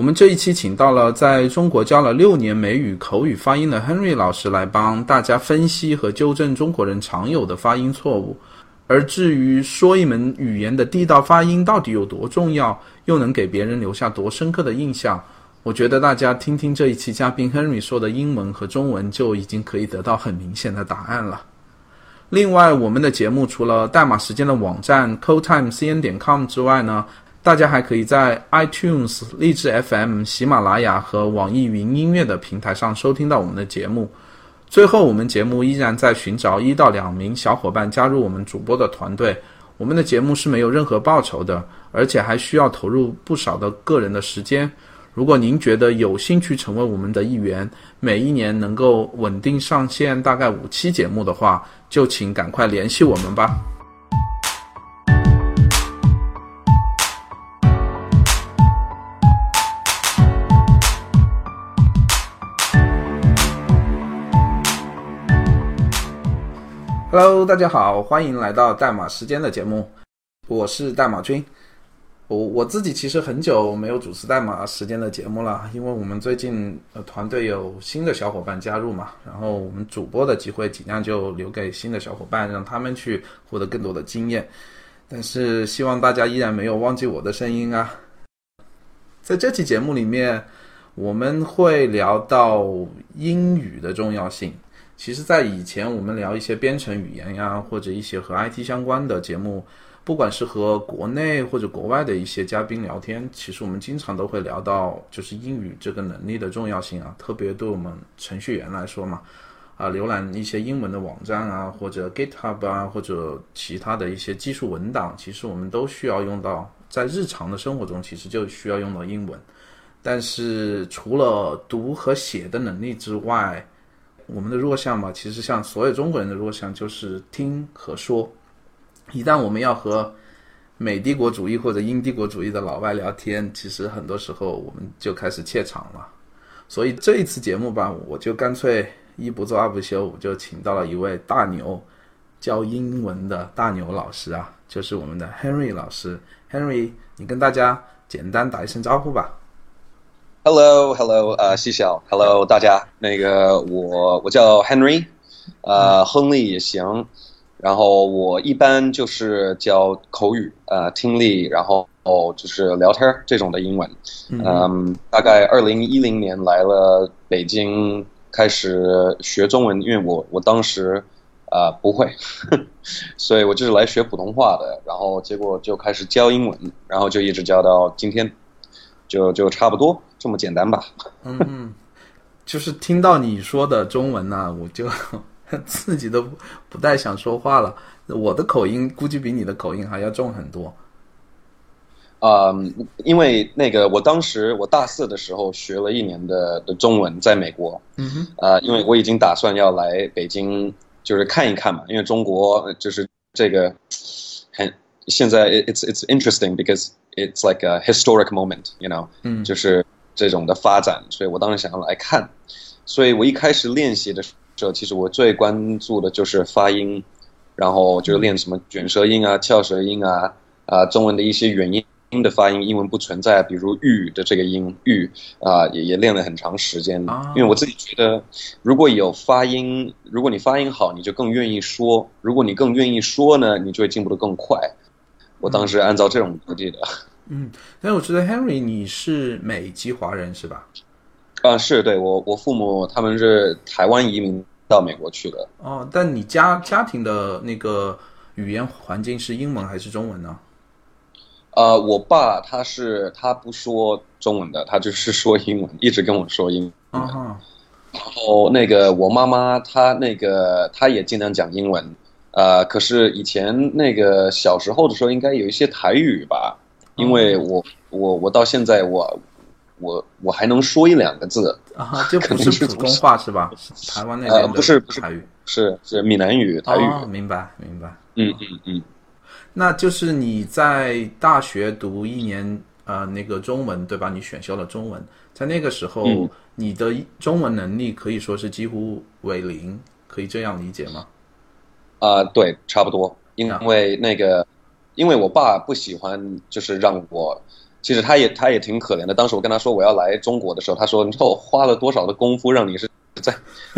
我们这一期请到了在中国教了六年美语口语发音的 Henry 老师来帮大家分析和纠正中国人常有的发音错误。而至于说一门语言的地道发音到底有多重要，又能给别人留下多深刻的印象，我觉得大家听听这一期嘉宾 Henry 说的英文和中文，就已经可以得到很明显的答案了。另外，我们的节目除了代码时间的网站 codetimecn 点 com 之外呢，大家还可以在 iTunes、荔枝 FM、喜马拉雅和网易云音乐的平台上收听到我们的节目。最后，我们节目依然在寻找一到两名小伙伴加入我们主播的团队。我们的节目是没有任何报酬的，而且还需要投入不少的个人的时间。如果您觉得有兴趣成为我们的一员，每一年能够稳定上线大概五期节目的话，就请赶快联系我们吧。Hello，大家好，欢迎来到代码时间的节目，我是代码君。我我自己其实很久没有主持代码时间的节目了，因为我们最近呃团队有新的小伙伴加入嘛，然后我们主播的机会尽量就留给新的小伙伴，让他们去获得更多的经验。但是希望大家依然没有忘记我的声音啊！在这期节目里面，我们会聊到英语的重要性。其实，在以前我们聊一些编程语言呀，或者一些和 IT 相关的节目，不管是和国内或者国外的一些嘉宾聊天，其实我们经常都会聊到，就是英语这个能力的重要性啊。特别对我们程序员来说嘛，啊，浏览一些英文的网站啊，或者 GitHub 啊，或者其他的一些技术文档，其实我们都需要用到，在日常的生活中，其实就需要用到英文。但是除了读和写的能力之外，我们的弱项嘛，其实像所有中国人的弱项就是听和说。一旦我们要和美帝国主义或者英帝国主义的老外聊天，其实很多时候我们就开始怯场了。所以这一次节目吧，我就干脆一不做二不休，我就请到了一位大牛，教英文的大牛老师啊，就是我们的 Henry 老师。Henry，你跟大家简单打一声招呼吧。Hello，Hello，呃，西小，Hello，大家，那个我我叫 Henry，呃，亨利也行，然后我一般就是教口语，呃，听力，然后就是聊天这种的英文，嗯，大概二零一零年来了北京，开始学中文，因为我我当时啊不会，所以我就是来学普通话的，然后结果就开始教英文，然后就一直教到今天，就就差不多。这么简单吧？嗯，就是听到你说的中文呢，我就 自己都不太想说话了。我的口音估计比你的口音还要重很多。啊，因为那个我当时我大四的时候学了一年的的中文，在美国。嗯哼。啊，因为我已经打算要来北京，就是看一看嘛。因为中国就是这个很现在，it's it's interesting because it's like a historic moment，you know，嗯，就是。这种的发展，所以我当时想要来看，所以我一开始练习的时候，其实我最关注的就是发音，然后就练什么卷舌音啊、翘舌音啊，啊，中文的一些元音的发音，英文不存在，比如“玉”的这个音“玉”，啊，也也练了很长时间。因为我自己觉得，如果有发音，如果你发音好，你就更愿意说；如果你更愿意说呢，你就会进步的更快。我当时按照这种逻辑的。嗯，但我觉得 Henry 你是美籍华人是吧？啊，是对我我父母他们是台湾移民到美国去的。哦，但你家家庭的那个语言环境是英文还是中文呢？呃，我爸他是他不说中文的，他就是说英文，一直跟我说英。文。然后那个我妈妈她那个她也经常讲英文，呃，可是以前那个小时候的时候应该有一些台语吧。因为我我我到现在我我我还能说一两个字啊，就不是普通话是吧？台湾那边的不是不是台语，是是闽南语台语。明白明白。嗯嗯嗯。那就是你在大学读一年呃那个中文对吧？你选修了中文，在那个时候你的中文能力可以说是几乎为零，可以这样理解吗？啊，对，差不多，因为那个。因为我爸不喜欢，就是让我，其实他也他也挺可怜的。当时我跟他说我要来中国的时候，他说：“你知道我花了多少的功夫让你是在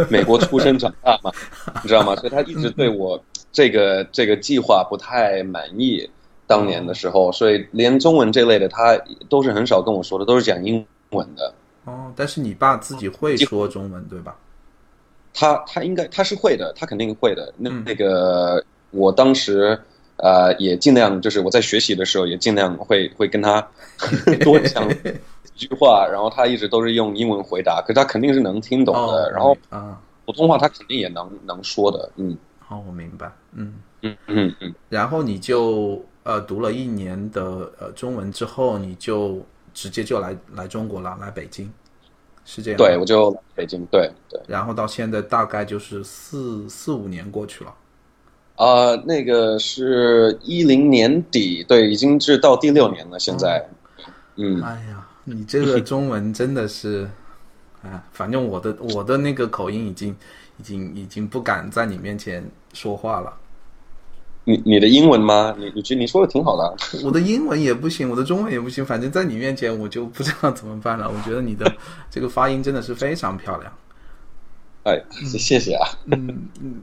美国出生长大吗？你知道吗？”所以他一直对我这个这个计划不太满意。当年的时候，所以连中文这类的他都是很少跟我说的，都是讲英文的。哦，但是你爸自己会说中文对吧？他他应该他是会的，他肯定会的。那那个我当时呃也尽量就是我在学习的时候也尽量会会跟他 多讲几句话，然后他一直都是用英文回答，可是他肯定是能听懂的。然后啊，普通话他肯定也能能说的。嗯，哦，我明白。嗯嗯嗯嗯。然后你就呃读了一年的呃中文之后，你就直接就来来中国了，来北京。是这样，对，我就北京，对对，然后到现在大概就是四四五年过去了，啊，那个是一零年底，对，已经是到第六年了，现在，嗯，哎呀，你这个中文真的是，啊，反正我的我的那个口音已经已经已经不敢在你面前说话了。你你的英文吗？你你觉得你说的挺好的。我的英文也不行，我的中文也不行，反正在你面前我就不知道怎么办了。我觉得你的这个发音真的是非常漂亮。哎，谢谢啊。嗯嗯，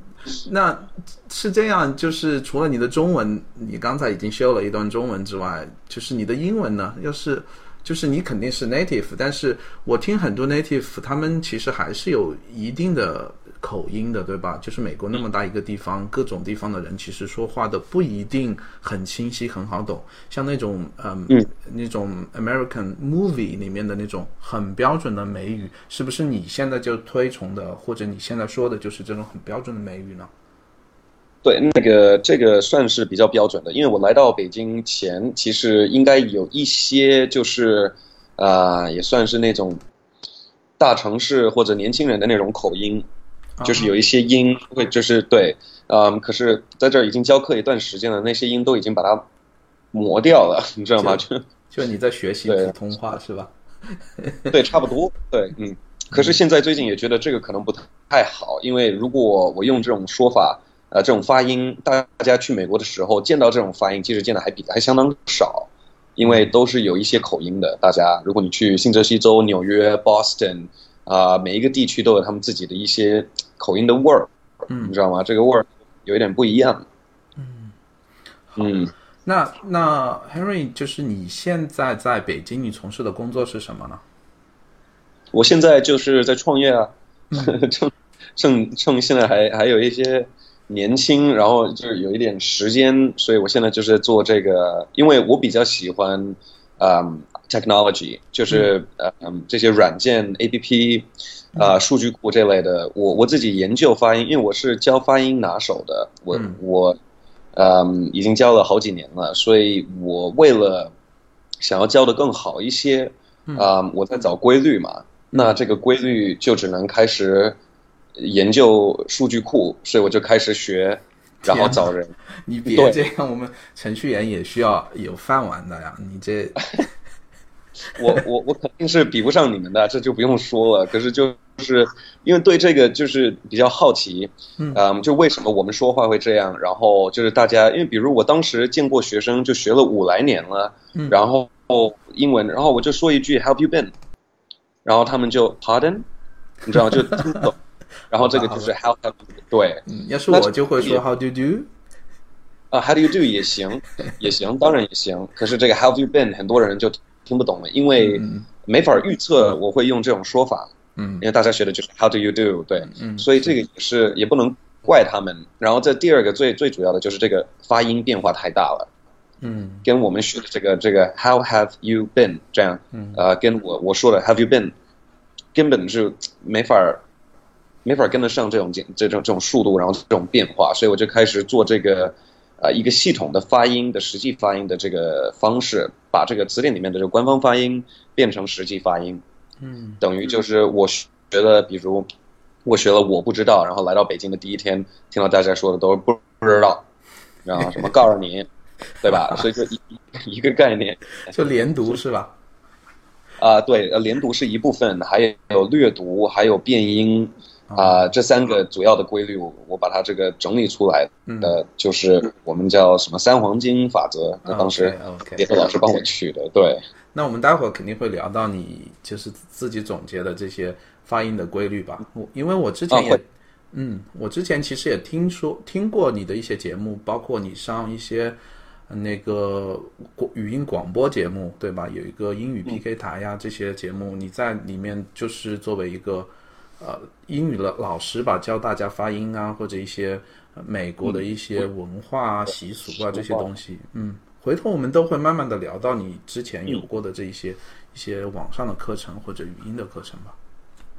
那是这样，就是除了你的中文，你刚才已经修了一段中文之外，就是你的英文呢？要是就是你肯定是 native，但是我听很多 native，他们其实还是有一定的。口音的对吧？就是美国那么大一个地方，各种地方的人其实说话的不一定很清晰、很好懂。像那种嗯，那种 American movie 里面的那种很标准的美语，是不是你现在就推崇的，或者你现在说的就是这种很标准的美语呢？对，那个这个算是比较标准的，因为我来到北京前，其实应该有一些就是啊，也算是那种大城市或者年轻人的那种口音。就是有一些音会，就是对，嗯，可是在这儿已经教课一段时间了，那些音都已经把它磨掉了，你知道吗？就就你在学习普通话是吧？对，差不多，对，嗯。可是现在最近也觉得这个可能不太好，因为如果我用这种说法，呃，这种发音，大家去美国的时候见到这种发音，其实见的还比还相当少，因为都是有一些口音的。大家，如果你去新泽西州、纽约、Boston。啊，每一个地区都有他们自己的一些口音的味儿，嗯，你知道吗？这个味儿有一点不一样。嗯嗯，那那 Henry，就是你现在在北京，你从事的工作是什么呢？我现在就是在创业啊，趁趁趁现在还还有一些年轻，然后就是有一点时间，所以我现在就是做这个，因为我比较喜欢，嗯。Technology 就是呃嗯这些软件 A P P 啊数据库这类的，我我自己研究发音，因为我是教发音拿手的，我我嗯已经教了好几年了，所以我为了想要教的更好一些啊，我在找规律嘛，那这个规律就只能开始研究数据库，所以我就开始学，然后找人。你别这样，我们程序员也需要有饭碗的呀，你这。我我我肯定是比不上你们的，这就不用说了。可是就是因为对这个就是比较好奇，嗯，就为什么我们说话会这样？然后就是大家，因为比如我当时见过学生，就学了五来年了，然后英文，然后我就说一句 “How have you been”，然后他们就 “Pardon”，你知道吗？就听不懂。然后这个就是 “How have”，对，要是我就会说 “How do you do”，啊，“How do you do” 也行，也行，当然也行。可是这个 “How have you been”，很多人就。听不懂了，因为没法预测我会用这种说法，嗯，因为大家学的就是 How do you do？对，嗯，所以这个也是也不能怪他们。然后这第二个最最主要的就是这个发音变化太大了，嗯，跟我们学的这个这个 How have you been？这样，嗯，呃，跟我我说的 Have you been？根本是没法没法跟得上这种这这种这种速度，然后这种变化，所以我就开始做这个。啊，一个系统的发音的实际发音的这个方式，把这个词典里面的这个官方发音变成实际发音，嗯，等于就是我学的，比如我学了我不知道，然后来到北京的第一天，听到大家说的都是不不知道，然后什么告诉你，对吧？所以就一一个概念，就连读是吧？啊，对，呃，连读是一部分，还有略读，还有变音啊，这三个主要的规律，我我把它这个整理出来的，就是我们叫什么三黄金法则，那当时别的老师帮我取的，对。那我们待会儿肯定会聊到你就是自己总结的这些发音的规律吧？我因为我之前也，嗯，我之前其实也听说听过你的一些节目，包括你上一些那个语音广播节目，对吧？有一个英语 PK 台呀，这些节目你在里面就是作为一个呃英语的老师吧，教大家发音啊，或者一些美国的一些文化啊、习俗啊这些东西，嗯。回头我们都会慢慢的聊到你之前有过的这一些一些网上的课程或者语音的课程吧。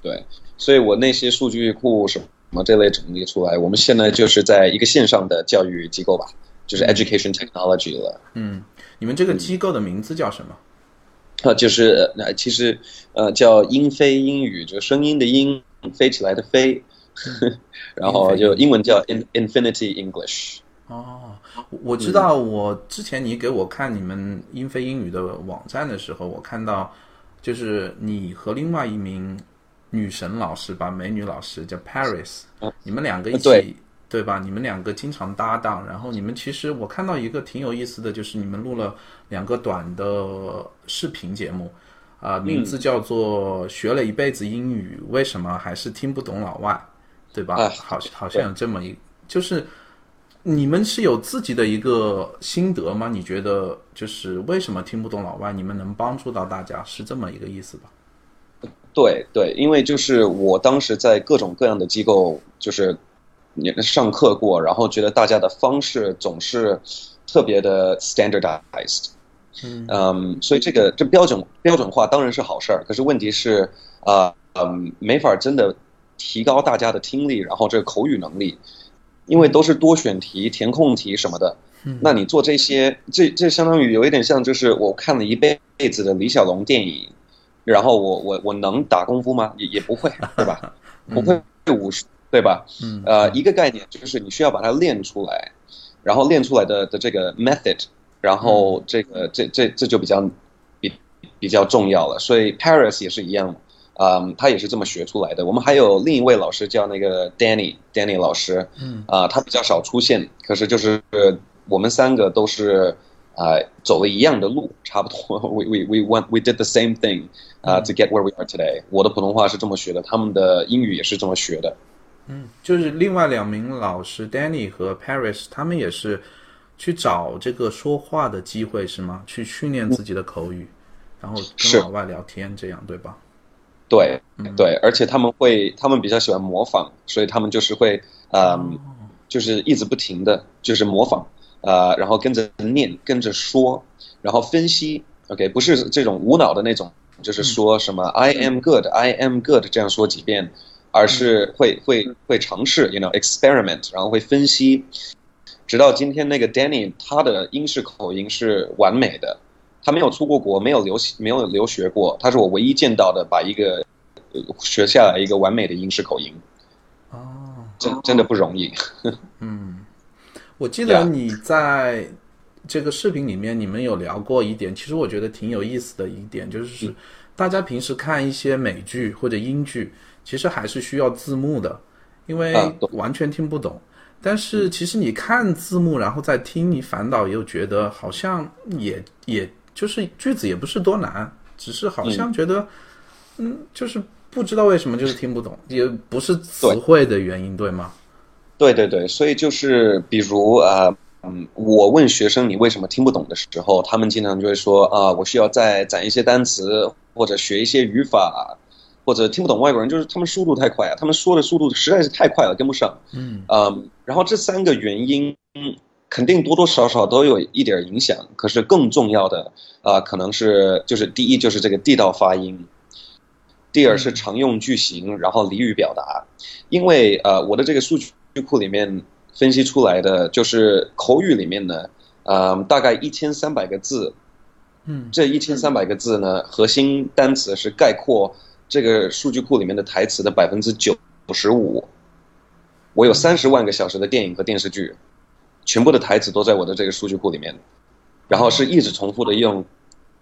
对，所以我那些数据库什么这类整理出来，我们现在就是在一个线上的教育机构吧，就是 education technology 了。嗯，你们这个机构的名字叫什么？啊，就是那其实呃叫英飞英语，就声音的音，飞起来的飞，然后就英文叫 in infinity English。哦，我知道。我之前你给我看你们英飞英语的网站的时候，我看到就是你和另外一名女神老师吧，美女老师叫 Paris，你们两个一起对吧？你们两个经常搭档。然后你们其实我看到一个挺有意思的，就是你们录了两个短的视频节目，啊，名字叫做《学了一辈子英语，为什么还是听不懂老外》，对吧？好，好像有这么一就是。你们是有自己的一个心得吗？你觉得就是为什么听不懂老外？你们能帮助到大家，是这么一个意思吧？对对，因为就是我当时在各种各样的机构就是上课过，然后觉得大家的方式总是特别的 standardized，嗯，所以这个这标准标准化当然是好事儿，可是问题是啊嗯没法真的提高大家的听力，然后这个口语能力。因为都是多选题、填空题什么的，嗯那你做这些，这这相当于有一点像，就是我看了一辈子的李小龙电影，然后我我我能打功夫吗？也也不会，对吧？不会武术，对吧？嗯呃，一个概念就是你需要把它练出来，然后练出来的的这个 method，然后这个这这这就比较比比较重要了。所以 Paris 也是一样。嗯，他也是这么学出来的。我们还有另一位老师叫那个 Danny，Danny 老师，嗯，啊，他比较少出现，可是就是我们三个都是啊走了一样的路，差不多。We we we went we did the same thing 啊 to get where we are today。我的普通话是这么学的，他们的英语也是这么学的。嗯，就是另外两名老师 Danny 和 Paris，他们也是去找这个说话的机会是吗？去训练自己的口语，然后跟老外聊天，这样对吧？对，对，而且他们会，他们比较喜欢模仿，所以他们就是会，嗯，就是一直不停的就是模仿，呃，然后跟着念，跟着说，然后分析，OK，不是这种无脑的那种，就是说什么 I am good，I am good 这样说几遍，而是会会会尝试，you know experiment，然后会分析，直到今天那个 Danny 他的英式口音是完美的。他没有出过国，没有留没有留学过，他是我唯一见到的把一个学下来一个完美的英式口音。哦，真真的不容易。嗯，我记得你在这个视频里面，你们有聊过一点，其实我觉得挺有意思的一点，就是大家平时看一些美剧或者英剧，其实还是需要字幕的，因为完全听不懂。但是其实你看字幕然后再听，你反倒又觉得好像也也。就是句子也不是多难，只是好像觉得，嗯，就是不知道为什么就是听不懂，也不是词汇的原因，对吗？对对对，所以就是比如啊，嗯，我问学生你为什么听不懂的时候，他们经常就会说啊，我需要再攒一些单词，或者学一些语法，或者听不懂外国人，就是他们速度太快啊，他们说的速度实在是太快了，跟不上。嗯，嗯，然后这三个原因。肯定多多少少都有一点影响，可是更重要的啊，可能是就是第一就是这个地道发音，第二是常用句型，然后俚语表达。因为呃，我的这个数据库里面分析出来的就是口语里面呢，呃，大概一千三百个字，嗯，这一千三百个字呢，核心单词是概括这个数据库里面的台词的百分之九十五。我有三十万个小时的电影和电视剧。全部的台词都在我的这个数据库里面，然后是一直重复的用，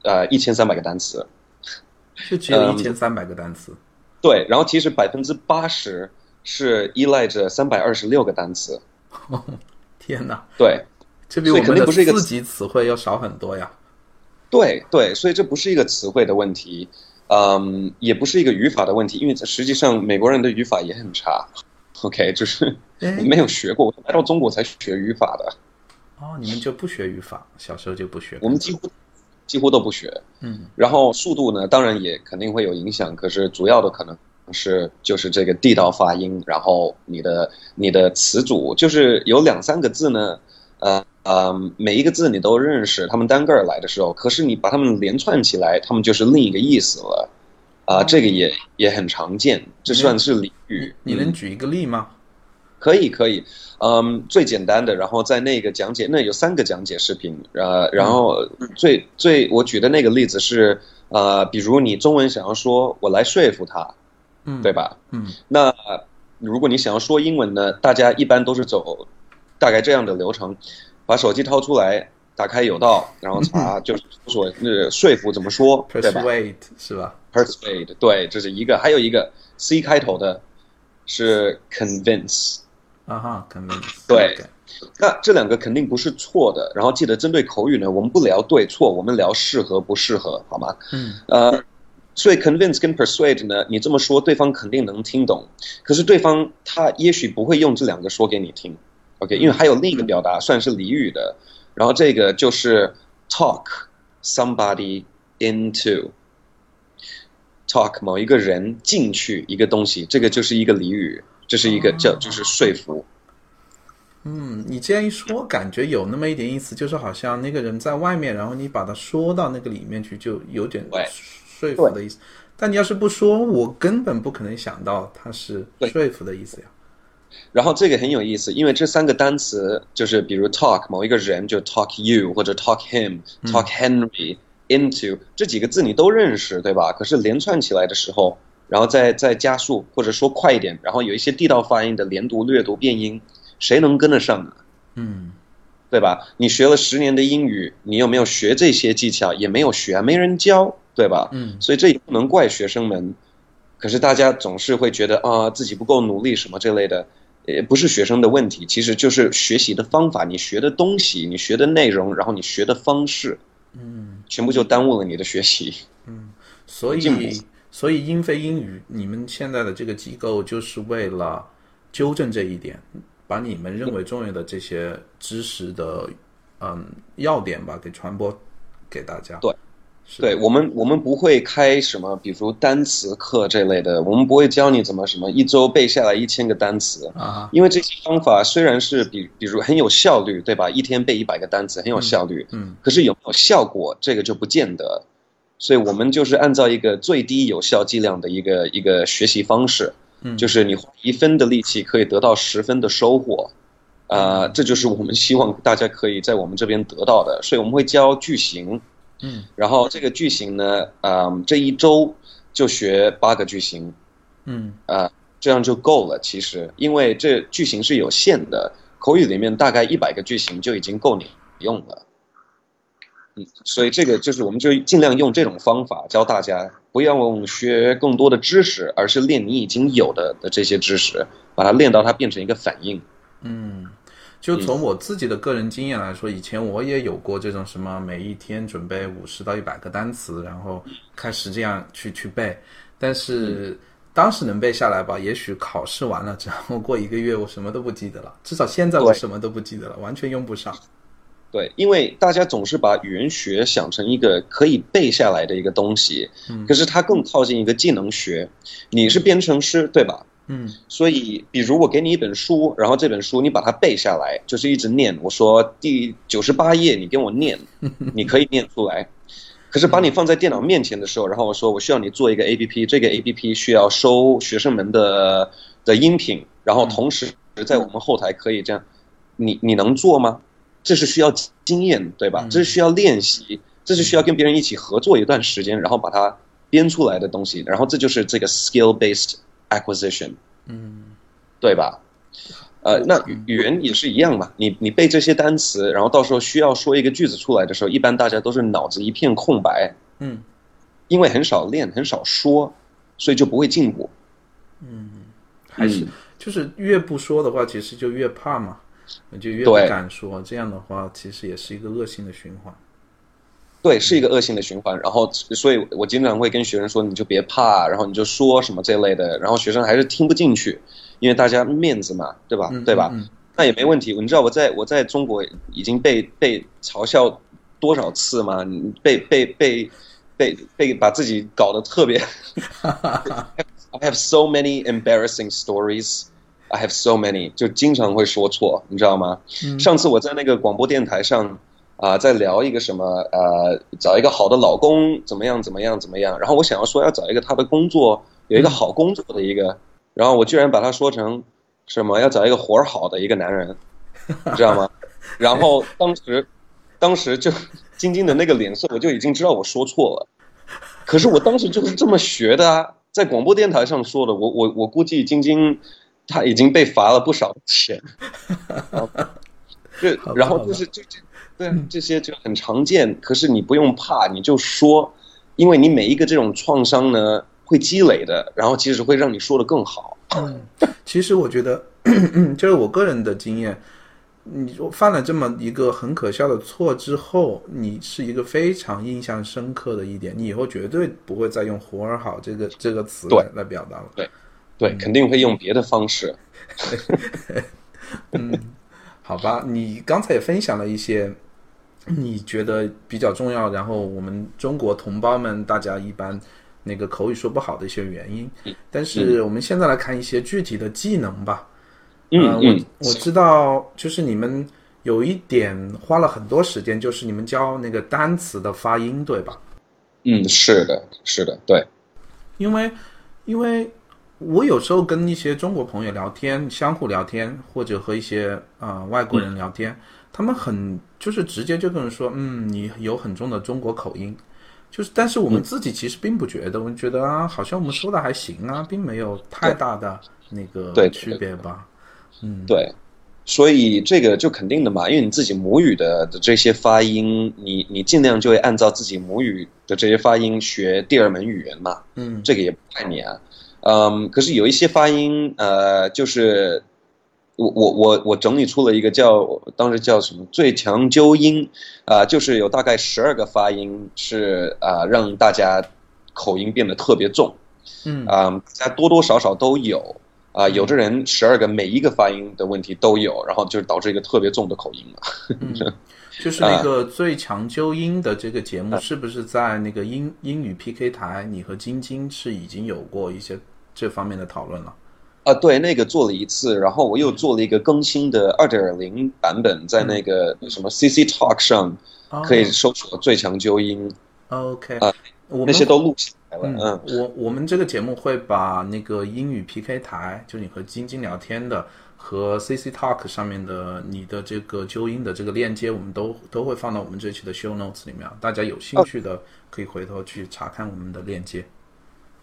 呃，一千三百个单词，就只有一千三百个单词。对，然后其实百分之八十是依赖着三百二十六个单词。天哪！对，这比我们的四级词汇要少很多呀。对对，所以这不是一个词汇的问题，嗯，也不是一个语法的问题，因为实际上美国人的语法也很差。OK，就是没有学过，来到中国才学语法的。哦，你们就不学语法，小时候就不学？我们几乎几乎都不学。嗯，然后速度呢，当然也肯定会有影响，可是主要的可能是就是这个地道发音，然后你的你的词组就是有两三个字呢，呃呃，每一个字你都认识，他们单个儿来的时候，可是你把他们连串起来，他们就是另一个意思了。啊，这个也也很常见，这算是俚语。你能举一个例吗？可以，可以。嗯，最简单的，然后在那个讲解，那有三个讲解视频，呃，然后最最我举的那个例子是，呃，比如你中文想要说我来说服他，嗯，对吧？嗯，那如果你想要说英文呢，大家一般都是走大概这样的流程，把手机掏出来，打开有道，然后查 就是说那说服怎么说，对吧？Persuade 是吧？Persuade 对，这是一个，还有一个 C 开头的是 convince。啊哈，，convince 对。那这两个肯定不是错的。然后记得针对口语呢，我们不聊对错，我们聊适合不适合，好吗？嗯。呃，所以 convince 跟 persuade 呢，你这么说，对方肯定能听懂。可是对方他也许不会用这两个说给你听，OK？因为还有另一个表达算是俚语的。然后这个就是 talk somebody into talk 某一个人进去一个东西，这个就是一个俚语。这是一个叫就是说服，嗯，你这样一说，感觉有那么一点意思，就是好像那个人在外面，然后你把他说到那个里面去，就有点说服的意思。但你要是不说，我根本不可能想到他是说服的意思呀。然后这个很有意思，因为这三个单词就是比如 talk 某一个人就 talk you 或者 talk him talk Henry into 这几个字你都认识对吧？可是连串起来的时候。然后再再加速或者说快一点，然后有一些地道发音的连读、略读、变音，谁能跟得上呢？嗯，对吧？你学了十年的英语，你有没有学这些技巧？也没有学，没人教，对吧？嗯，所以这也不能怪学生们。可是大家总是会觉得啊，自己不够努力什么这类的，也不是学生的问题，其实就是学习的方法，你学的东西，你学的内容，然后你学的方式，嗯，全部就耽误了你的学习。嗯，所以。所以英非英语，你们现在的这个机构就是为了纠正这一点，把你们认为重要的这些知识的嗯要点吧给传播给大家。对，对我们我们不会开什么，比如单词课这类的，我们不会教你怎么什么一周背下来一千个单词啊，因为这些方法虽然是比比如很有效率，对吧？一天背一百个单词很有效率，嗯，可是有没有效果，这个就不见得。所以我们就是按照一个最低有效剂量的一个一个学习方式，嗯，就是你花一分的力气可以得到十分的收获，啊，这就是我们希望大家可以在我们这边得到的。所以我们会教句型，嗯，然后这个句型呢，啊，这一周就学八个句型，嗯，啊，这样就够了。其实，因为这句型是有限的，口语里面大概一百个句型就已经够你用了。嗯所以这个就是，我们就尽量用这种方法教大家，不要用学更多的知识，而是练你已经有的的这些知识，把它练到它变成一个反应。嗯，就从我自己的个人经验来说，以前我也有过这种什么，每一天准备五十到一百个单词，然后开始这样去去背，但是当时能背下来吧，也许考试完了之后过一个月，我什么都不记得了。至少现在我什么都不记得了，完全用不上。对，因为大家总是把语言学想成一个可以背下来的一个东西，嗯，可是它更靠近一个技能学。你是编程师，对吧？嗯，所以比如我给你一本书，然后这本书你把它背下来，就是一直念。我说第九十八页，你跟我念，你可以念出来。可是把你放在电脑面前的时候，然后我说我需要你做一个 A P P，这个 A P P 需要收学生们的的音频，然后同时在我们后台可以这样，你你能做吗？这是需要经验，对吧？这是需要练习，这是需要跟别人一起合作一段时间，然后把它编出来的东西。然后这就是这个 skill-based acquisition，嗯，对吧？呃，那语言也是一样嘛。你你背这些单词，然后到时候需要说一个句子出来的时候，一般大家都是脑子一片空白，嗯，因为很少练，很少说，所以就不会进步。嗯还是就是越不说的话，其实就越怕嘛，就越不敢说。这样的话，其实也是一个恶性的循环。对，是一个恶性的循环。然后，所以我经常会跟学生说：“你就别怕，然后你就说什么这类的。”然后学生还是听不进去，因为大家面子嘛，对吧？对吧？那也没问题。你知道我在我在中国已经被被嘲笑多少次吗？被被被被被把自己搞得特别。I have so many embarrassing stories. I have so many，就经常会说错，你知道吗？上次我在那个广播电台上啊，在聊一个什么呃，找一个好的老公怎么样怎么样怎么样，然后我想要说要找一个他的工作有一个好工作的一个，然后我居然把他说成什么要找一个活儿好的一个男人，你知道吗？然后当时当时就晶晶的那个脸色，我就已经知道我说错了，可是我当时就是这么学的啊。在广播电台上说的，我我我估计晶晶他已经被罚了不少钱，就 然后就是就这对这些就很常见，可是你不用怕，你就说，因为你每一个这种创伤呢会积累的，然后其实会让你说的更好。嗯，其实我觉得 就是我个人的经验。你犯了这么一个很可笑的错之后，你是一个非常印象深刻的一点，你以后绝对不会再用“活儿好”这个这个词来来表达了。对，对，肯定会用别的方式。嗯，好吧，你刚才也分享了一些你觉得比较重要，然后我们中国同胞们大家一般那个口语说不好的一些原因。但是我们现在来看一些具体的技能吧。嗯，我我知道，就是你们有一点花了很多时间，就是你们教那个单词的发音，对吧？嗯，是的，是的，对。因为，因为我有时候跟一些中国朋友聊天，相互聊天，或者和一些啊外国人聊天，他们很就是直接就跟人说，嗯，你有很重的中国口音，就是，但是我们自己其实并不觉得，我们觉得啊，好像我们说的还行啊，并没有太大的那个区别吧。嗯，对，所以这个就肯定的嘛，因为你自己母语的的这些发音，你你尽量就会按照自己母语的这些发音学第二门语言嘛。嗯，这个也不怪你啊。嗯，可是有一些发音，呃，就是我我我我整理出了一个叫当时叫什么最强纠音啊，就是有大概十二个发音是啊让大家口音变得特别重。嗯啊，大家多多少少都有。啊，有的人十二个每一个发音的问题都有，然后就导致一个特别重的口音嘛。就是 那个最强纠音的这个节目，是不是在那个英英语 PK 台？你和晶晶是已经有过一些这方面的讨论了？啊，对，那个做了一次，然后我又做了一个更新的二点零版本，在那个什么 CC Talk 上可以搜索最强纠音。OK 啊，那些都录下。嗯，我我们这个节目会把那个英语 PK 台，就你和晶晶聊天的和 CC Talk 上面的你的这个纠音的这个链接，我们都都会放到我们这期的 Show Notes 里面，大家有兴趣的可以回头去查看我们的链接。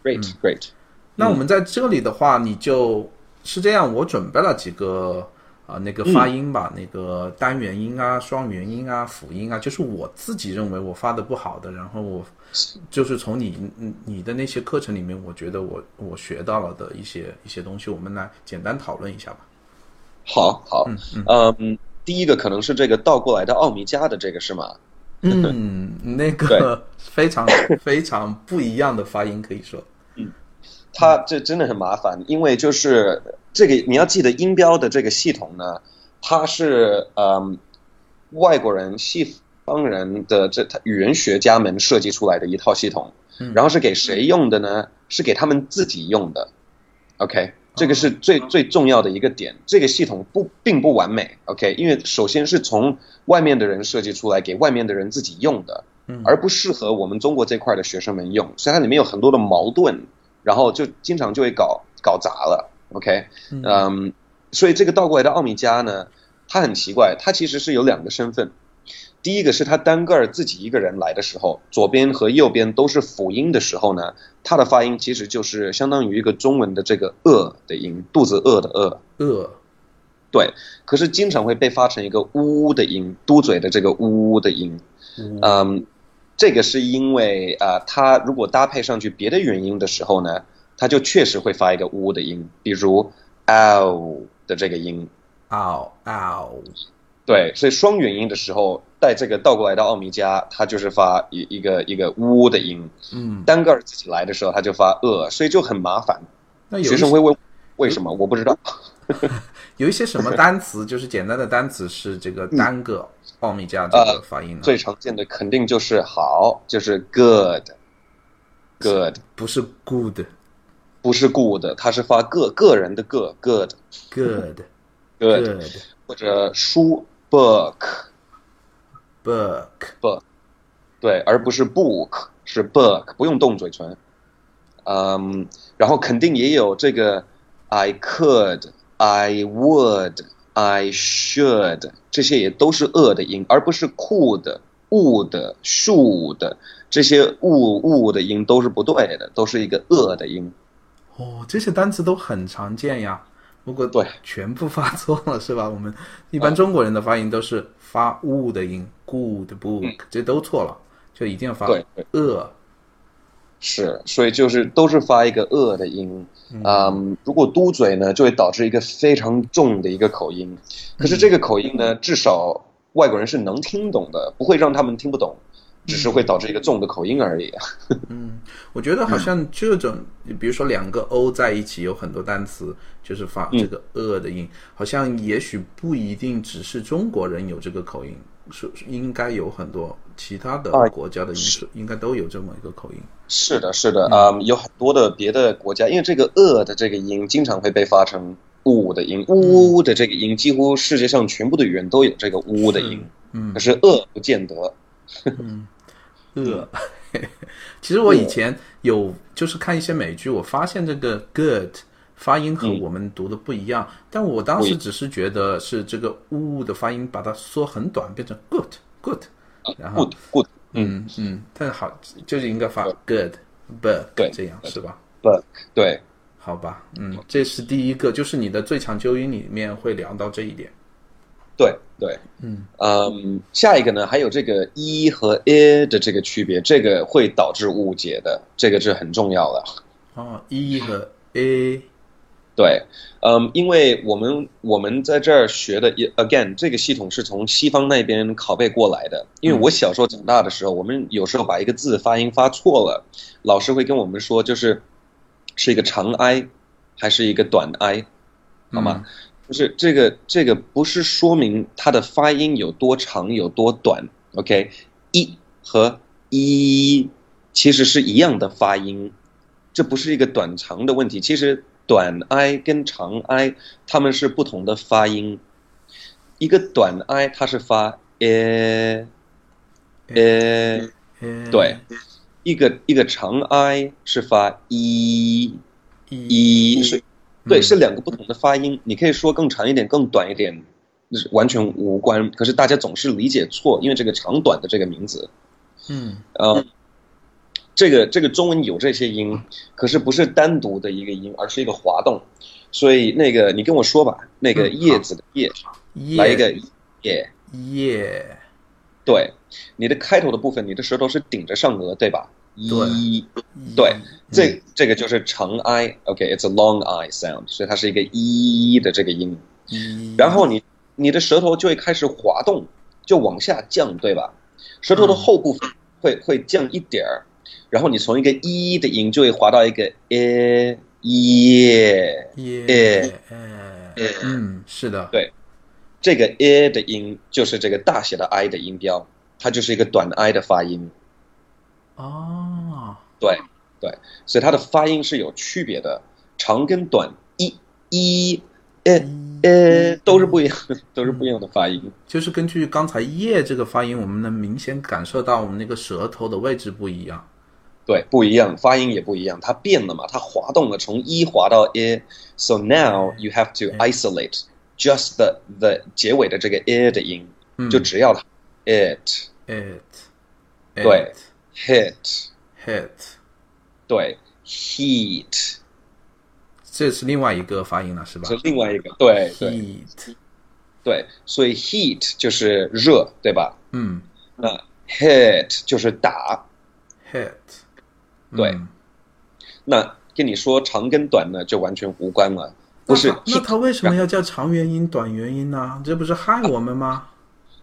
Great, great。那我们在这里的话，你就是这样，我准备了几个。啊，那个发音吧，那个单元音啊、双元音啊、辅音啊，就是我自己认为我发的不好的，然后我就是从你你的那些课程里面，我觉得我我学到了的一些一些东西，我们来简单讨论一下吧。好，好，嗯嗯，第一个可能是这个倒过来的奥米加的这个是吗？嗯，那个 非常非常不一样的发音，可以说，嗯，它这真的很麻烦，因为就是。这个你要记得，音标的这个系统呢，它是嗯，外国人、西方人的这语言学家们设计出来的一套系统，然后是给谁用的呢？是给他们自己用的。OK，这个是最最重要的一个点。这个系统不并不完美。OK，因为首先是从外面的人设计出来给外面的人自己用的，而不适合我们中国这块的学生们用，所以它里面有很多的矛盾，然后就经常就会搞搞砸了。OK，嗯，所以这个倒过来的奥米加呢，他很奇怪，他其实是有两个身份。第一个是他单个儿自己一个人来的时候，左边和右边都是辅音的时候呢，他的发音其实就是相当于一个中文的这个“饿”的音，肚子饿的“饿”。饿。对，可是经常会被发成一个“呜”的音，嘟嘴的这个“呜”的音。嗯，这个是因为啊、它如果搭配上去别的元音的时候呢，它就确实会发一个呜的音，比如 ow 的这个音。嗷嗷，对，所以双元音的时候带这个倒过来到奥米加，它就是发一一个一个呜的音。嗯，单个儿自己来的时候，它就发呃，所以就很麻烦。那有学生会问为什么，我不知道。有一些什么单词，就是简单的单词是这个单个奥米加这个发音呢？最常见的肯定就是好，就是 good，good 不是 good 不是 good，它是发个个人的个 good good good，good 或者书 book book book，对，而不是 book，是 book，不用动嘴唇。嗯，然后肯定也有这个 I could。I would, I should，这些也都是呃的音，而不是 could、would、should 这些 w w 的音都是不对的，都是一个呃的音。哦，这些单词都很常见呀。如果对全部发错了是吧？我们一般中国人的发音都是发 u 的音，good book，、这都错了，就一定要发对。是，所以就是都是发一个呃的音。嗯，如果嘟嘴呢，就会导致一个非常重的一个口音。可是这个口音呢，至少外国人是能听懂的，不会让他们听不懂，只是会导致一个重的口音而已。嗯我觉得好像这种，比如说两个 o 在一起，有很多单词就是发这个呃的音，好像也许不一定只是中国人有这个口音，是是应该有很多其他的啊国家的音是。应该都有这么一个口音。是的，是的，嗯，有很多的别的国家，因为这个呃的这个音经常会被发成呜的音，呜的这个音，几乎世界上全部的语言都有这个呜的音，嗯。可是呃不见得。呃，其实我以前有就是看一些美剧，我发现这个 good 发音和我们读的不一样，但我当时只是觉得是这个呜的发音把它缩很短，变成 good good，然后 good good 嗯嗯，但好就是应该发 good 对。这样是吧？book 对。好吧，嗯，这是第一个，就是你的最强纠音里面会聊到这一点。对对，嗯。下一个呢，还有这个一和 a 的这个区别，这个会导致误解的，这个是很重要的。哦，e 和 a，对，嗯，因为我们我们在这儿学的也，again，这个系统是从西方那边拷贝过来的。因为我小时候长大的时候，我们有时候把一个字发音发错了，老师会跟我们说，就是是一个长 i 还是一个短 i，好吗？不是这个这个不是说明它的发音有多长有多短，OK？一和一其实是一样的发音，这不是一个短长的问题。其实短 i 跟长 i 它们是不同的发音，一个短 i 它是发呃呃，对，一个一个长 i 是发一一，是，对，是两个不同的发音。你可以说更长一点，更短一点，是完全无关。可是大家总是理解错，因为这个长短的这个名字，嗯，呃，这个这个中文有这些音，可是不是单独的一个音，而是一个滑动。所以那个你跟我说吧，那个叶子的叶，来一个叶叶，对，你的开头的部分，你的舌头是顶着上颚，对吧？一，对，这这个就是长 i，OK，it's a long i sound，所以它是一个一的这个音。然后你你的舌头就会开始滑动，就往下降，对吧？舌头的后部分会会降一点儿，然后你从一个一的音就会滑到一个呃耶耶，嗯，是的，对，这个 a 的音就是这个大写的 i 的音标，它就是一个短 i 的发音。哦，对对，所以它的发音是有区别的，长跟短，一一呃呃都是不一样，都是不一样的发音。就是根据刚才“叶”这个发音，我们能明显感受到我们那个舌头的位置不一样。对，不一样，发音也不一样，它变了嘛，它滑动了，从一滑到 a。So now you have to isolate just the the 结尾的这个 a 的音，就只要它 it it 对 hit hit 对 heat 这是另外一个发音了，是吧？是另外一个，对对。Heat 对，所以 heat 就是热，对吧？嗯，那 hit 就是打。hit，对嗯那跟你说长跟短呢，就完全无关了，不是那他为什么要叫长元音、短元音呢？这不是害我们吗？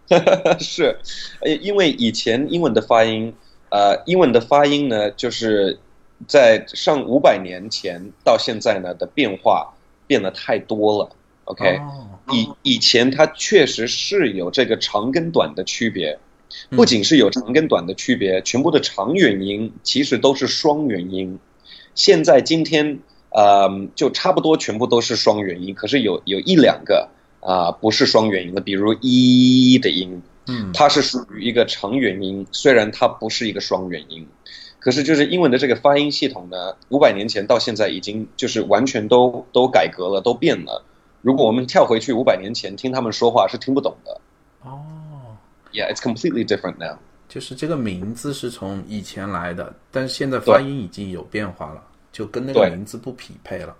是，呃，因为以前英文的发音，呃，英文的发音呢，就是在上五百年前到现在呢的变化变得太多了。OK，、哦以以前它确实是有这个长跟短的区别，嗯不仅是有长跟短的区别，全部的长元音其实都是双元音。现在今天，呃，就差不多全部都是双元音，可是有有一两个啊、不是双元音的，比如一的音，嗯它是属于一个长元音，虽然它不是一个双元音，可是就是英文的这个发音系统呢，五百年前到现在已经就是完全都都改革了，都变了。如果我们跳回去五百年前听他们说话是听不懂的。哦，Yeah, it's completely different now. 就是这个名字是从以前来的，但是现在发音已经有变化了，就跟那个名字不匹配了。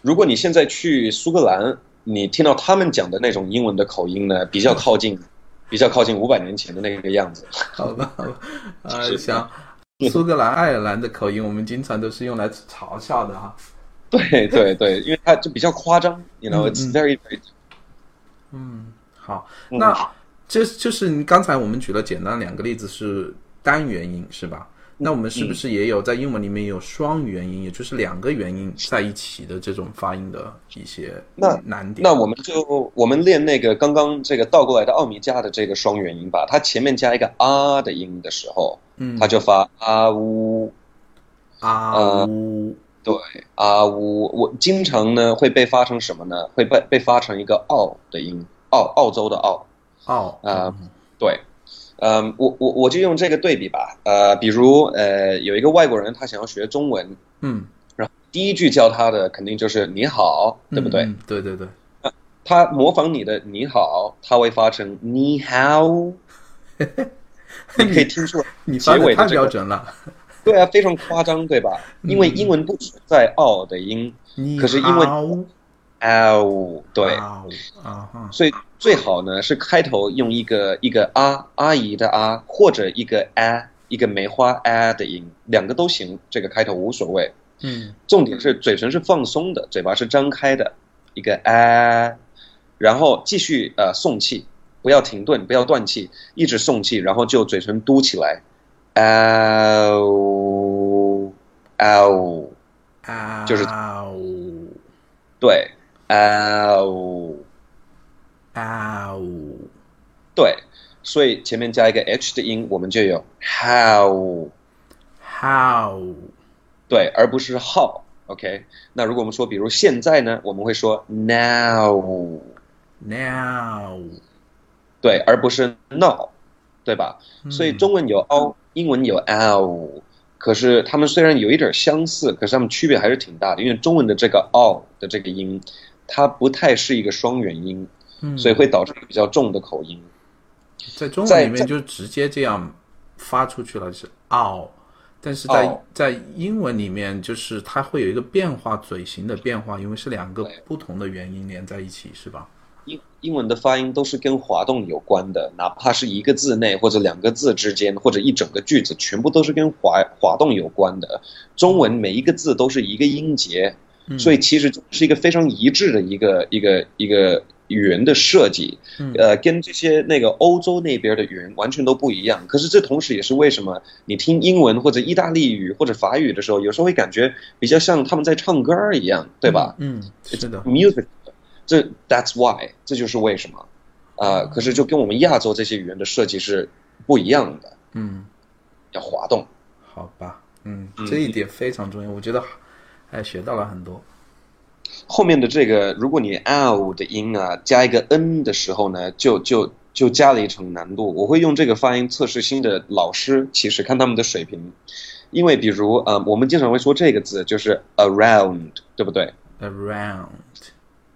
如果你现在去苏格兰，你听到他们讲的那种英文的口音呢，比较靠近，比较靠近五百年前的那个样子。好吧，好吧，啊，是像苏格兰、爱尔兰的口音，我们经常都是用来嘲笑的哈。对对对，因为它就比较夸张，you know, 嗯 it's 嗯 very very 嗯，好，嗯那这就是你刚才我们举了简单两个例子是单元音是吧？那我们是不是也有在英文里面有双元音，也就是两个元音在一起的这种发音的一些那难点？那我们就我们练那个刚刚这个倒过来的奥米加的这个双元音吧，它前面加一个啊的音的时候，嗯它就发啊呜，啊呃呜对啊呜，我经常呢会被发成什么呢？会被被发成一个澳的音，澳澳洲的澳。哦啊对，嗯，我我我就用这个对比吧，呃，比如呃，有一个外国人他想要学中文，嗯，然后第一句教他的肯定就是你好，对不对？对对对，他模仿你的你好，他会发成你好，你可以听出来，你发的太结尾的这个标准了。对啊，非常夸张，对吧？因为英文不存在 “all” 的音你可是因为好，“ow”，对，啊所以最好呢是开头用一个一个啊阿姨的啊，或者一个啊一个梅花啊的音，两个都行，这个开头无所谓。嗯。重点是嘴唇是放松的，嘴巴是张开的，一个啊，然后继续呃送气，不要停顿，不要断气，一直送气，然后就嘴唇嘟起来，嗷嗷，啊，就是呜对，嗷，啊呜对，所以前面加一个 h 的音，我们就有 how，how 对，而不是 how。OK，那如果我们说，比如现在呢，我们会说 now，now 对，而不是 now，对吧？所以嗯中文有 o，英文有 ow，可是它们虽然有一点相似，可是它们区别还是挺大的。因为中文的这个 o 的这个音，它不太是一个双元音，嗯所以会导致比较重的口音。在中文里面就直接这样发出去了，就是 ow，但是在哦在英文里面，就是它会有一个变化，嘴型的变化，因为是两个不同的元音连在一起，是吧？英英文的发音都是跟滑动有关的，哪怕是一个字内或者两个字之间，或者一整个句子，全部都是跟滑滑动有关的。中文每一个字都是一个音节，嗯所以其实是一个非常一致的一个一个一个语言的设计，嗯。呃，跟这些那个欧洲那边的语言完全都不一样。可是这同时也是为什么你听英文或者意大利语或者法语的时候，有时候会感觉比较像他们在唱歌儿一样，对吧？嗯，嗯是的，music，这 that's why，这就是为什么，呃，可是就跟我们亚洲这些语言的设计是不一样的，嗯，要滑动。好吧，嗯，嗯。这一点非常重要，我觉得还学到了很多。后面的这个，如果你 ow 的音啊加一个 n 的时候呢，就就就加了一层难度。我会用这个发音测试新的老师，其实看他们的水平，因为比如呃，我们经常会说这个字就是 around，对不对？around，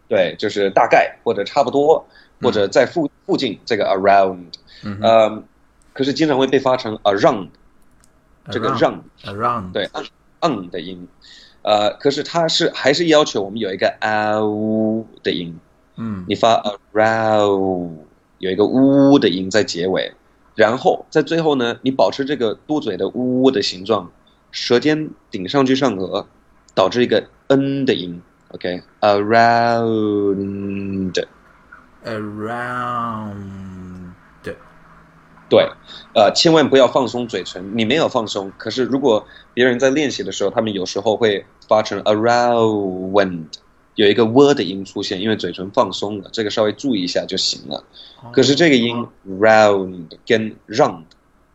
对，就是大概或者差不多，或者在附附近这个 around，嗯呃，可是经常会被发成 around。这个 around 让 around，对 on 的音，呃，可是它是还是要求我们有一个啊呜的音，嗯你发 around 有一个呜的音在结尾然后在最后呢，你保持这个嘟嘴的呜呜的形状，舌尖顶上去上颚，导致一个 n 的音。OK，around。around 对，呃，千万不要放松嘴唇，你没有放松。可是如果别人在练习的时候，他们有时候会发成 around，有一个 w 的音出现，因为嘴唇放松了，这个稍微注意一下就行了。可是这个音 round 跟 round，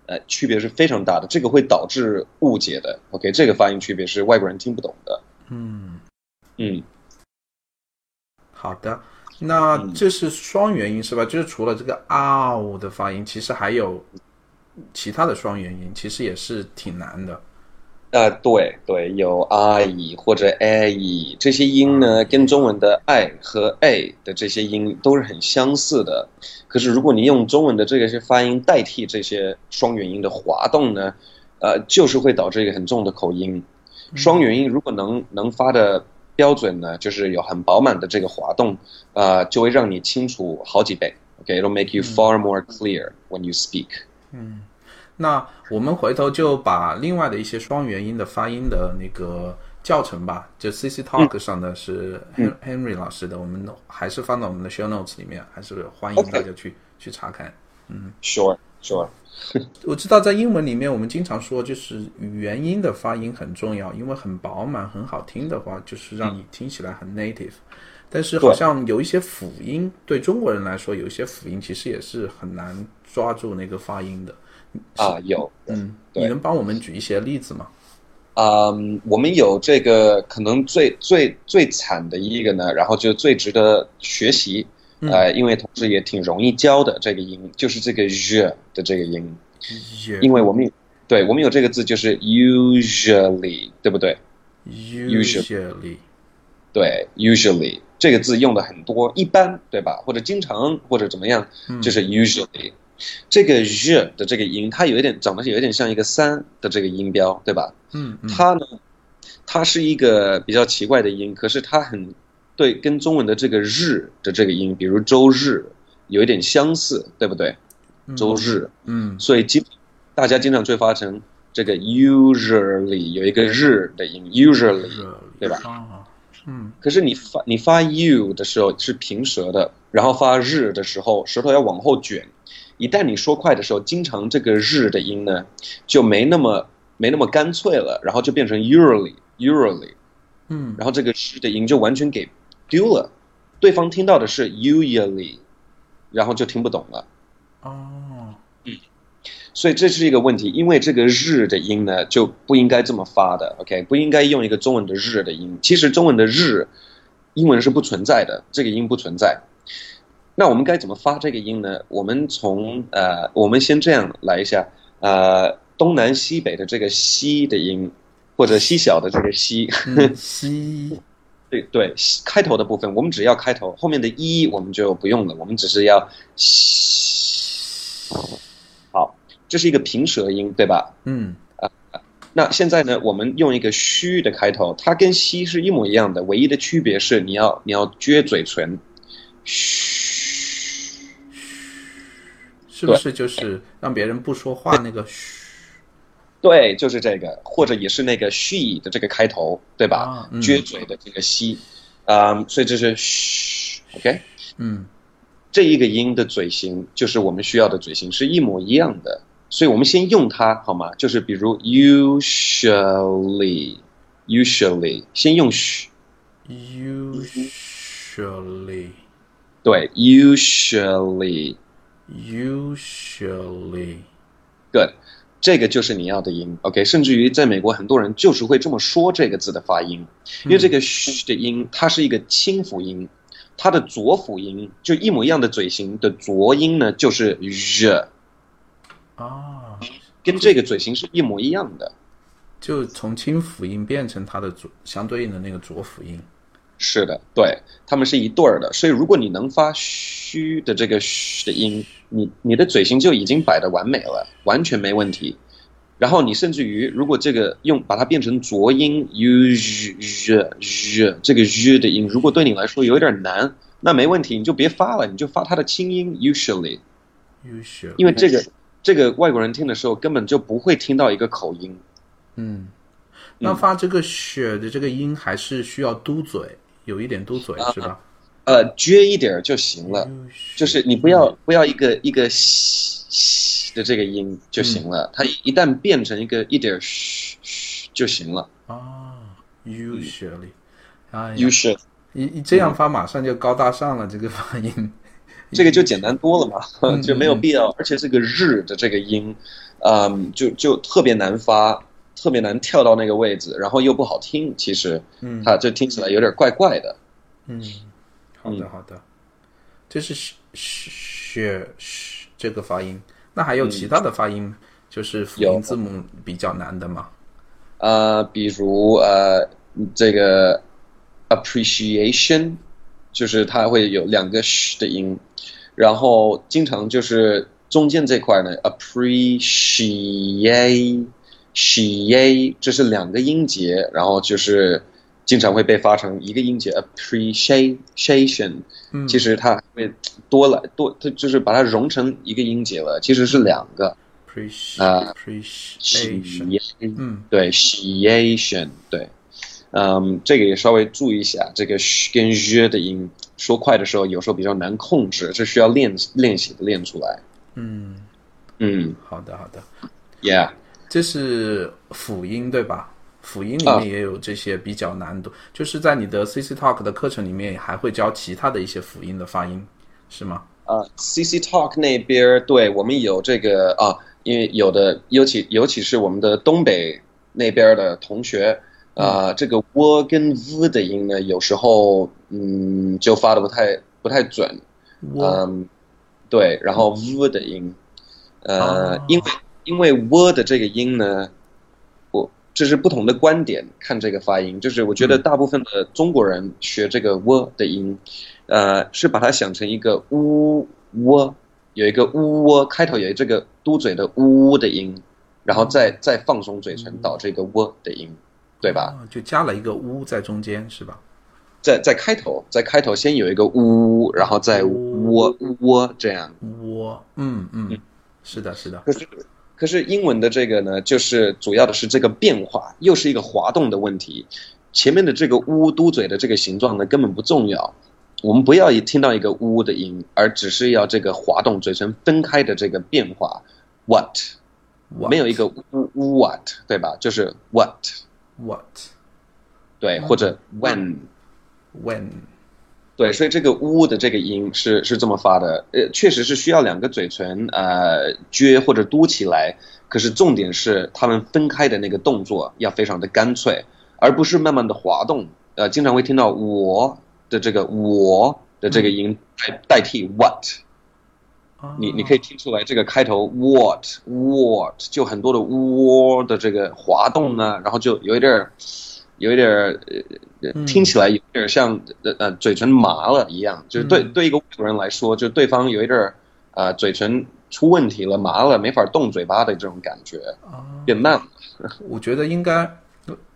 呃，区别是非常大的，这个会导致误解的。OK，这个发音区别是外国人听不懂的。嗯，嗯，好的。那嗯这是双元音是吧？就是除了这个 ow 的发音，其实还有其他的双元音，其实也是挺难的。啊，对对，有 i 或者 a 这些音呢，跟中文的 i 和 a 的这些音都是很相似的。可是如果你用中文的这个些发音代替这些双元音的滑动呢，呃，就是会导致一个很重的口音。双元音如果能能发的标准呢，就是有很饱满的这个滑动，呃，就会让你清楚好几倍。OK，it'll、make you far more clear when you speak。嗯那我们回头就把另外的一些双元音的发音的那个教程吧，就 CC Talk 上的是 Hen- Henry 老师的，我们还是放到我们的 Show Notes 里面，还是欢迎大家去去查看。Sure，sure。我知道在英文里面，我们经常说就是元音的发音很重要，因为很饱满、很好听的话，就是让你听起来很 native。但是好像有一些辅音，对中国人来说，有一些辅音其实也是很难抓住那个发音的。啊，有。嗯，你能帮我们举一些例子吗？嗯，我们有这个可能最最最惨的一个呢，然后就最值得学习，呃，因为同时也挺容易教的这个音，就是这个 z 的这个音，因为我们有对我们有这个字就是 usually，对不对？usually 对，usually 这个字用的很多，一般对吧？或者经常或者怎么样，就是 usually。这个 z 的这个音，它有一点长得有一点像一个三的这个音标，对吧？嗯嗯它呢，它是一个比较奇怪的音，可是它很对跟中文的这个日的这个音，比如周日，有一点相似，对不对？周日，嗯所以经大家经常会发成这个 usually 有一个日的音，usually，对吧？啊，嗯可是你发你发 u 的时候是平舌的，然后发日的时候舌头要往后卷。一旦你说快的时候，经常这个日的音呢就没那么没那么干脆了，然后就变成 usually usually，嗯然后这个日的音就完全给丢了，对方听到的是 usually，然后就听不懂了。哦，所以这是一个问题，因为这个日的音呢就不应该这么发的，OK，不应该用一个中文的日的音。其实中文的日，英文是不存在的，这个音不存在。那我们该怎么发这个音呢？我们从呃，我们先这样来一下，呃，东南西北的这个西的音，或者西小的这个西，嗯西对对，开头的部分我们只要开头，后面的一我们就不用了，我们只是要西。好，这是一个平舌音，对吧？嗯那现在呢，我们用一个虚的开头，它跟西是一模一样的，唯一的区别是你要你要撅嘴唇，嘘，是不是就是让别人不说话那个嘘？对，就是这个，或者也是那个 she 的这个开头，对吧？啊嗯撅嘴的这个西，啊、所以这是嘘，OK。嗯这一个音的嘴型就是我们需要的嘴型，是一模一样的。所以我们先用它好吗？就是比如 usually，usually，先用嘘，usually 对，usually，good，usually 这个就是你要的音，OK。甚至于在美国，很多人就是会这么说这个字的发音，因为这个嘘的音它是一个清辅音，它的浊辅音就一模一样的嘴型的浊音呢，就是 z，啊，跟这个嘴型是一模一样的。就从清辅音变成它的浊相对应的那个浊辅音。是的，对，他们是一对儿的。所以如果你能发嘘的这个嘘的音，你你的嘴型就已经摆的完美了，完全没问题。然后你甚至于，如果这个用把它变成浊音 u z z 这个 “u” 的音，如果对你来说有点难，那没问题，你就别发了，你就发它的清音 usually，usually 因为这个这个外国人听的时候根本就不会听到一个口音。嗯，那发这个雪的这个音还是需要嘟嘴，有一点嘟嘴是吧？呃，撅一点儿就行了，就是你不要不要一个一个的这个音就行了，它一旦变成一个一点嘘嘘就行了。啊，usually，啊 usually，一一这样发马上就高大上了，这个发音，这个就简单多了嘛，就没有必要，而且这个日的这个音，嗯，就就特别难发，特别难跳到那个位置，然后又不好听，其实，嗯。它就听起来有点怪怪的。嗯，好的好的，这是血血血这个发音，那还有其他的发音，就是辅音字母比较难的吗？呃，比如呃，这个 appreciation，就是它会有两个 sh 的音，然后经常就是中间这块呢，appreciate，she 这是两个音节，然后就是经常会被发成一个音节 appreciation，嗯。其实它会多了多，它就是把它融成一个音节了，其实是两个。appreciation 啊 appreciation，嗯。对，ciation，对，嗯，这个也稍微注意一下，这个 sh 跟 z 的音，说快的时候有时候比较难控制，这需要练练习的练出来。嗯，嗯。好的好的，，Yeah，这是辅音对吧？辅音里啊面也有这些比较难度，就是在你的 CC Talk 的课程里面还会教其他的一些辅音的发音，是吗？啊，CC Talk 那边对我们有这个啊，因为有的尤其尤其是我们的东北那边的同学。啊、这个 w 跟 v 的音呢，有时候嗯就发的不太不太准，嗯，对，然后 v 的音，呃，哦因为因为 w 的这个音呢，我这是不同的观点看这个发音，就是我觉得大部分的中国人学这个 w 的音，呃，是把它想成一个 u w，有一个 u w 开头有这个嘟嘴的呜的音，然后再再放松嘴唇导这个 w 的音，对吧？哦就加了一个呜在中间是吧？在在开头，在开头先有一个呜然后再 w w 这样。我嗯嗯，是的是的，可是，可是英文的这个呢，就是主要的是这个变化，又是一个滑动的问题。前面的这个呜嘟嘴的这个形状呢，根本不重要。我们不要一听到一个呜的音，而只是要这个滑动嘴唇分开的这个变化。What 我没有一个呜呜 what 对吧？就是 what what 对，或者 when when 对，所以这个呜的这个音是是这么发的，呃，确实是需要两个嘴唇呃撅或者嘟起来，可是重点是他们分开的那个动作要非常的干脆，而不是慢慢的滑动。呃，经常会听到我的这个我的这个音代代替 what，啊你你可以听出来这个开头 what what 就很多的喔的这个滑动呢，然后就有一点儿有一点儿呃嗯。听起来有点像呃呃嘴唇麻了一样，就是对嗯。对一个外国人来说，就对方有一点儿啊、呃嘴唇出问题了，麻了，没法动嘴巴的这种感觉，啊，变慢了。我觉得应该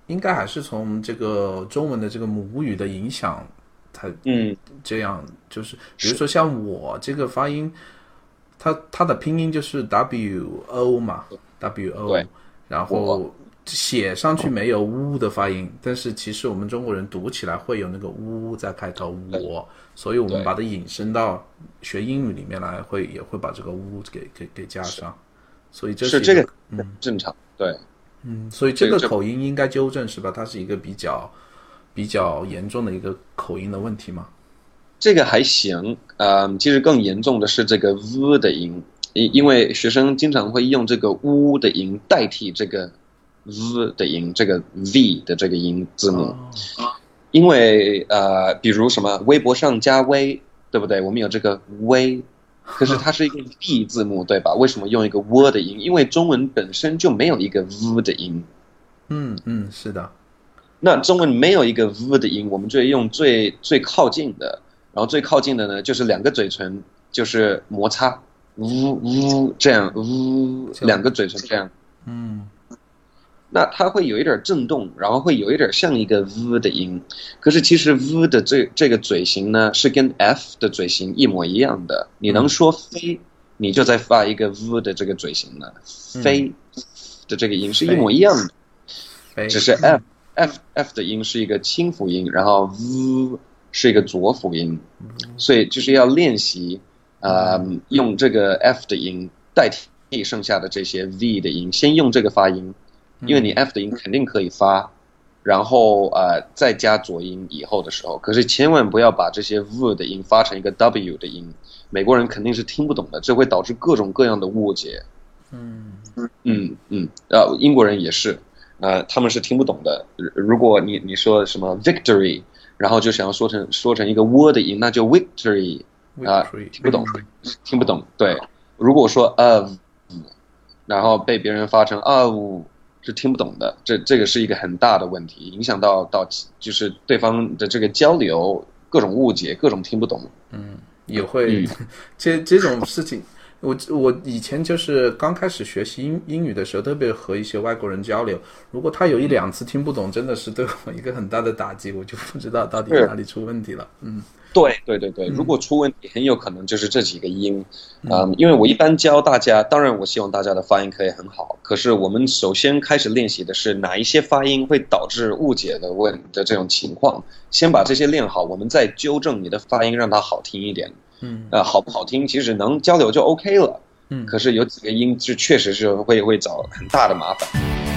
应该还是从这个中文的这个母语的影响，它嗯。这样就是，比如说像我这个发音，它它的拼音就是 W O 嘛，W O，然后写上去没有呜的发音，但是其实我们中国人读起来会有那个呜在开头我，所以我们把它引申到学英语里面来，会也会把这个呜给给给加上，所以这一是这个嗯正常，对。嗯，所以这个口音应该纠正是吧？它是一个比较比较严重的一个口音的问题吗？这个还行，嗯，其实更严重的是这个 v 的音，因因为学生经常会用这个 u 的音代替这个 v 的音，这个 v 的这个音字母，哦因为呃，比如什么微博上加微，对不对？我们有这个微，可是它是一个 v 字母，对吧？为什么用一个 w 的音？因为中文本身就没有一个 v 的音。嗯嗯，是的，那中文没有一个 v 的音，我们就用最最靠近的，然后最靠近的呢，就是两个嘴唇就是摩擦，呜呜这样，呜两个嘴唇这样，嗯那它会有一点震动，然后会有一点像一个 v 的音，可是其实 v 的这这个嘴型呢是跟 f 的嘴型一模一样的，你能说飞，你就在发一个 v 的这个嘴型了，飞的这个音是一模一样的，只是 f f f 的音是一个清辅音，然后 v 是一个浊辅音，所以就是要练习，呃，用这个 f 的音代替剩下的这些 v 的音，先用这个发音，因为你 f 的音肯定可以发。然后呃，再加浊音以后的时候，可是千万不要把这些 v 的音发成一个 w 的音，美国人肯定是听不懂的，这会导致各种各样的误解。嗯嗯嗯，呃，英国人也是，呃，他们是听不懂的。如果你你说什么 victory，然后就想要说成说成一个 w 的音，那就 victory 啊，听不懂，听不懂。对，如果说 of，然后被别人发成 of。是听不懂的，这这个是一个很大的问题，影响到到就是对方的这个交流，各种误解，各种听不懂。嗯，也会，这这种事情，我我以前就是刚开始学习英英语的时候，特别和一些外国人交流，如果他有一两次听不懂，真的是对我一个很大的打击，我就不知道到底哪里出问题了。嗯。对对对对，如果出问题，很有可能就是这几个音，嗯，因为我一般教大家，当然我希望大家的发音可以很好，可是我们首先开始练习的是哪一些发音会导致误解的问的这种情况，先把这些练好，我们再纠正你的发音，让它好听一点，嗯，呃，好不好听，其实能交流就 OK 了，嗯，可是有几个音是确实是会会找很大的麻烦。